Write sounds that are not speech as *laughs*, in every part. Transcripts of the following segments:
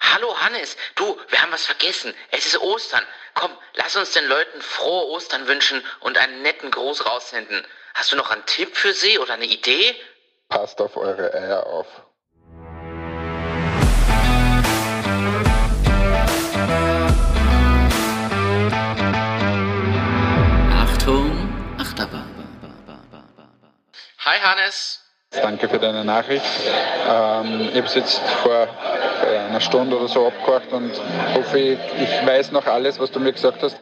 Hallo Hannes, du, wir haben was vergessen. Es ist Ostern. Komm, lass uns den Leuten frohe Ostern wünschen und einen netten Gruß raussenden. Hast du noch einen Tipp für sie oder eine Idee? Passt auf eure Eier auf. Achtung, Achterbahn. Hi Hannes. Danke für deine Nachricht. Ähm, ich habe es jetzt vor äh, einer Stunde oder so abgehört und hoffe, ich, ich weiß noch alles, was du mir gesagt hast.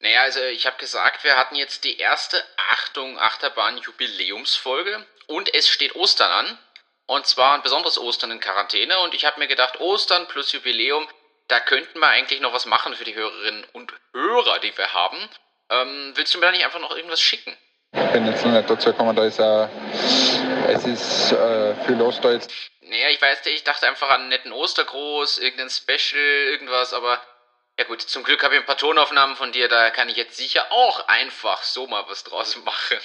Naja, also ich habe gesagt, wir hatten jetzt die erste Achtung Achterbahn Jubiläumsfolge und es steht Ostern an. Und zwar ein besonderes Ostern in Quarantäne. Und ich habe mir gedacht, Ostern plus Jubiläum, da könnten wir eigentlich noch was machen für die Hörerinnen und Hörer, die wir haben. Ähm, willst du mir da nicht einfach noch irgendwas schicken? Ich bin jetzt noch nicht dazu gekommen, da ist auch, es ist äh, viel los da jetzt. Naja, ich weiß nicht, ich dachte einfach an einen netten Ostergruß, irgendein Special, irgendwas, aber ja gut, zum Glück habe ich ein paar Tonaufnahmen von dir, da kann ich jetzt sicher auch einfach so mal was draus machen.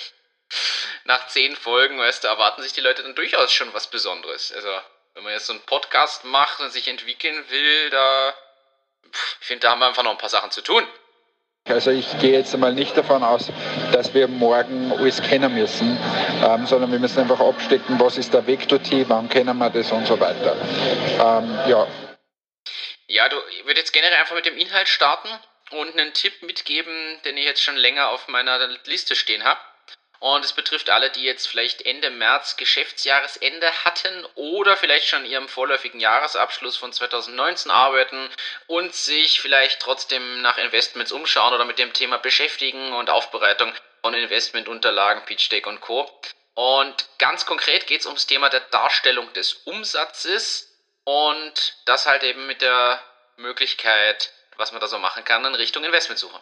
*laughs* Nach zehn Folgen, weißt du, erwarten sich die Leute dann durchaus schon was Besonderes. Also, wenn man jetzt so einen Podcast macht und sich entwickeln will, da, pff, ich finde, da haben wir einfach noch ein paar Sachen zu tun. Also ich gehe jetzt einmal nicht davon aus, dass wir morgen alles kennen müssen, ähm, sondern wir müssen einfach abstecken, was ist der dorthin, wann kennen wir das und so weiter. Ähm, ja, Ja, du, würde jetzt generell einfach mit dem Inhalt starten und einen Tipp mitgeben, den ich jetzt schon länger auf meiner Liste stehen habe. Und es betrifft alle, die jetzt vielleicht Ende März Geschäftsjahresende hatten oder vielleicht schon ihrem vorläufigen Jahresabschluss von 2019 arbeiten und sich vielleicht trotzdem nach Investments umschauen oder mit dem Thema beschäftigen und Aufbereitung von Investmentunterlagen, Pitch Deck und Co. Und ganz konkret geht es ums Thema der Darstellung des Umsatzes und das halt eben mit der Möglichkeit, was man da so machen kann, in Richtung Investmentsuche.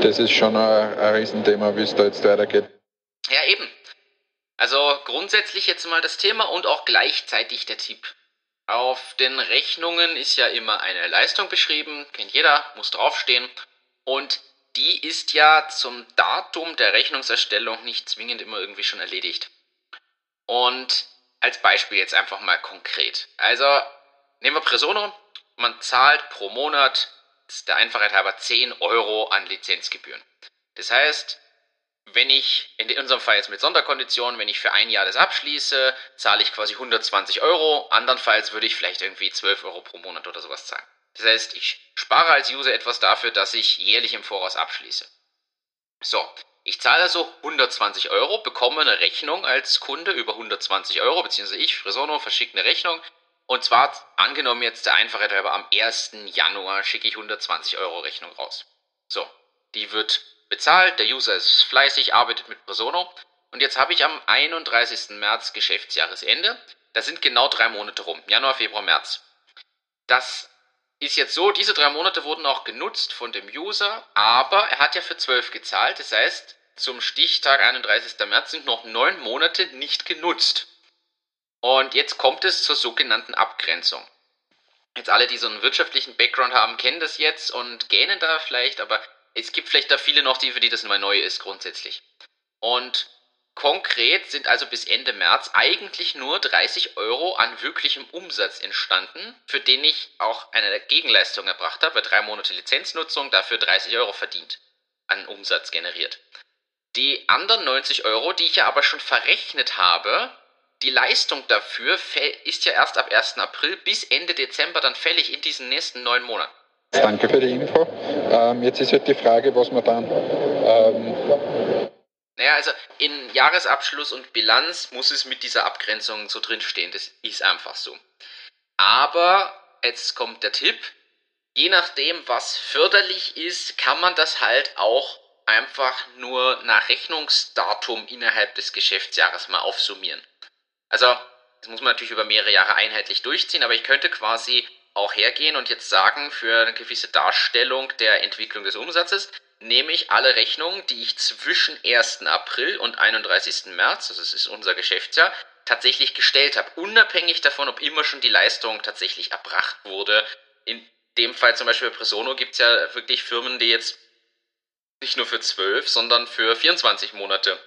Das ist schon ein, ein Riesenthema, wie es da jetzt weitergeht. Ja, eben. Also grundsätzlich jetzt mal das Thema und auch gleichzeitig der Tipp. Auf den Rechnungen ist ja immer eine Leistung beschrieben, kennt jeder, muss draufstehen. Und die ist ja zum Datum der Rechnungserstellung nicht zwingend immer irgendwie schon erledigt. Und als Beispiel jetzt einfach mal konkret. Also nehmen wir Presono, man zahlt pro Monat, der Einfachheit halber, 10 Euro an Lizenzgebühren. Das heißt, wenn ich, in unserem Fall jetzt mit Sonderkonditionen, wenn ich für ein Jahr das abschließe, zahle ich quasi 120 Euro. Andernfalls würde ich vielleicht irgendwie 12 Euro pro Monat oder sowas zahlen. Das heißt, ich spare als User etwas dafür, dass ich jährlich im Voraus abschließe. So, ich zahle also 120 Euro, bekomme eine Rechnung als Kunde über 120 Euro, beziehungsweise ich, Frisono, verschicke eine Rechnung. Und zwar, angenommen jetzt der Einfachheit halber, am 1. Januar schicke ich 120 Euro Rechnung raus. So, die wird bezahlt, der User ist fleißig, arbeitet mit Presono. Und jetzt habe ich am 31. März Geschäftsjahresende. Da sind genau drei Monate rum. Januar, Februar, März. Das ist jetzt so, diese drei Monate wurden auch genutzt von dem User, aber er hat ja für 12 gezahlt. Das heißt, zum Stichtag 31. März sind noch neun Monate nicht genutzt. Und jetzt kommt es zur sogenannten Abgrenzung. Jetzt alle, die so einen wirtschaftlichen Background haben, kennen das jetzt und gähnen da vielleicht, aber es gibt vielleicht da viele noch, die für die das mal neu ist grundsätzlich. Und konkret sind also bis Ende März eigentlich nur 30 Euro an wirklichem Umsatz entstanden, für den ich auch eine Gegenleistung erbracht habe, drei Monate Lizenznutzung dafür 30 Euro verdient, an Umsatz generiert. Die anderen 90 Euro, die ich ja aber schon verrechnet habe, die Leistung dafür ist ja erst ab 1. April bis Ende Dezember dann fällig in diesen nächsten neun Monaten. Danke für die Info. Ähm, jetzt ist halt die Frage, was man dann ähm, Naja, also in Jahresabschluss und Bilanz muss es mit dieser Abgrenzung so drinstehen. Das ist einfach so. Aber, jetzt kommt der Tipp, je nachdem, was förderlich ist, kann man das halt auch einfach nur nach Rechnungsdatum innerhalb des Geschäftsjahres mal aufsummieren. Also, das muss man natürlich über mehrere Jahre einheitlich durchziehen, aber ich könnte quasi auch hergehen und jetzt sagen, für eine gewisse Darstellung der Entwicklung des Umsatzes, nehme ich alle Rechnungen, die ich zwischen 1. April und 31. März, also es ist unser Geschäftsjahr, tatsächlich gestellt habe, unabhängig davon, ob immer schon die Leistung tatsächlich erbracht wurde. In dem Fall zum Beispiel bei Presono gibt es ja wirklich Firmen, die jetzt nicht nur für 12, sondern für 24 Monate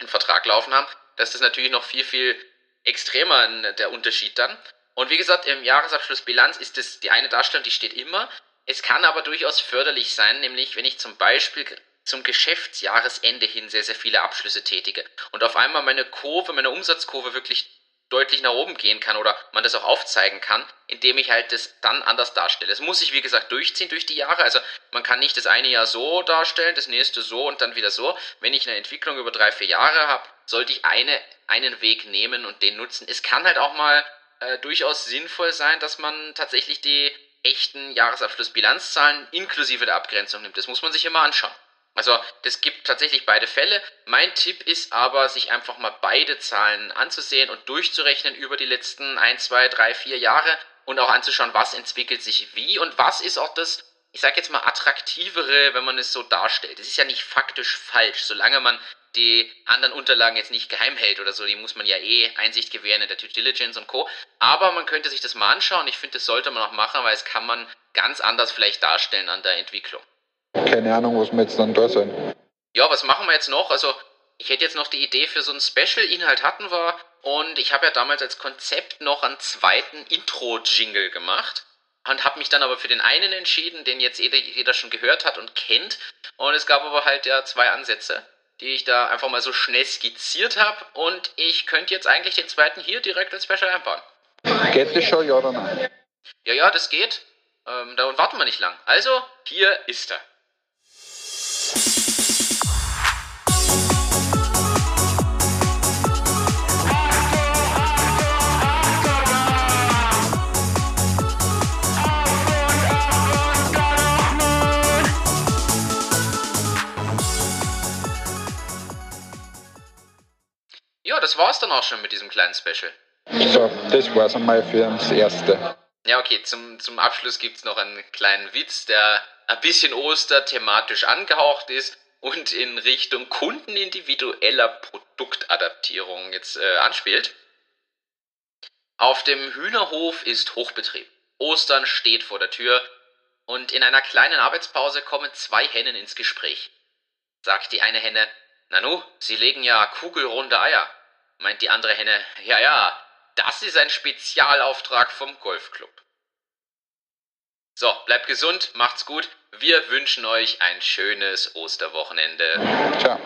einen Vertrag laufen haben. Das ist natürlich noch viel, viel extremer der Unterschied dann. Und wie gesagt, im Jahresabschlussbilanz ist es die eine Darstellung, die steht immer. Es kann aber durchaus förderlich sein, nämlich wenn ich zum Beispiel zum Geschäftsjahresende hin sehr, sehr viele Abschlüsse tätige und auf einmal meine Kurve, meine Umsatzkurve wirklich deutlich nach oben gehen kann oder man das auch aufzeigen kann, indem ich halt das dann anders darstelle. Es muss sich, wie gesagt, durchziehen durch die Jahre. Also man kann nicht das eine Jahr so darstellen, das nächste so und dann wieder so. Wenn ich eine Entwicklung über drei, vier Jahre habe, sollte ich eine, einen Weg nehmen und den nutzen. Es kann halt auch mal äh, durchaus sinnvoll sein, dass man tatsächlich die echten Jahresabschlussbilanzzahlen inklusive der Abgrenzung nimmt. Das muss man sich immer anschauen. Also das gibt tatsächlich beide Fälle. Mein Tipp ist aber, sich einfach mal beide Zahlen anzusehen und durchzurechnen über die letzten 1, 2, 3, 4 Jahre und auch anzuschauen, was entwickelt sich wie und was ist auch das, ich sage jetzt mal, attraktivere, wenn man es so darstellt. Es ist ja nicht faktisch falsch, solange man die anderen Unterlagen jetzt nicht geheim hält oder so, die muss man ja eh Einsicht gewähren in der Due Diligence und Co. Aber man könnte sich das mal anschauen. Ich finde, das sollte man auch machen, weil es kann man ganz anders vielleicht darstellen an der Entwicklung. Keine Ahnung, was wir jetzt dann da sein. Ja, was machen wir jetzt noch? Also, ich hätte jetzt noch die Idee für so ein Special-Inhalt hatten wir und ich habe ja damals als Konzept noch einen zweiten Intro-Jingle gemacht und habe mich dann aber für den einen entschieden, den jetzt jeder, jeder schon gehört hat und kennt. Und es gab aber halt ja zwei Ansätze, die ich da einfach mal so schnell skizziert habe und ich könnte jetzt eigentlich den zweiten hier direkt als Special einbauen. Geht das schon, ja oder nein? Ja, ja, das geht. Ähm, da warten wir nicht lang. Also, hier ist er. Ja, das war's dann auch schon mit diesem kleinen Special. So, das war's einmal für das Erste. Ja, okay, zum, zum Abschluss gibt's noch einen kleinen Witz, der ein bisschen Oster thematisch angehaucht ist und in Richtung kundenindividueller Produktadaptierung jetzt äh, anspielt. Auf dem Hühnerhof ist Hochbetrieb. Ostern steht vor der Tür und in einer kleinen Arbeitspause kommen zwei Hennen ins Gespräch. Sagt die eine Henne, Nanu, Sie legen ja kugelrunde Eier. Meint die andere Henne, ja, ja, das ist ein Spezialauftrag vom Golfclub. So, bleibt gesund, macht's gut. Wir wünschen euch ein schönes Osterwochenende. Ciao.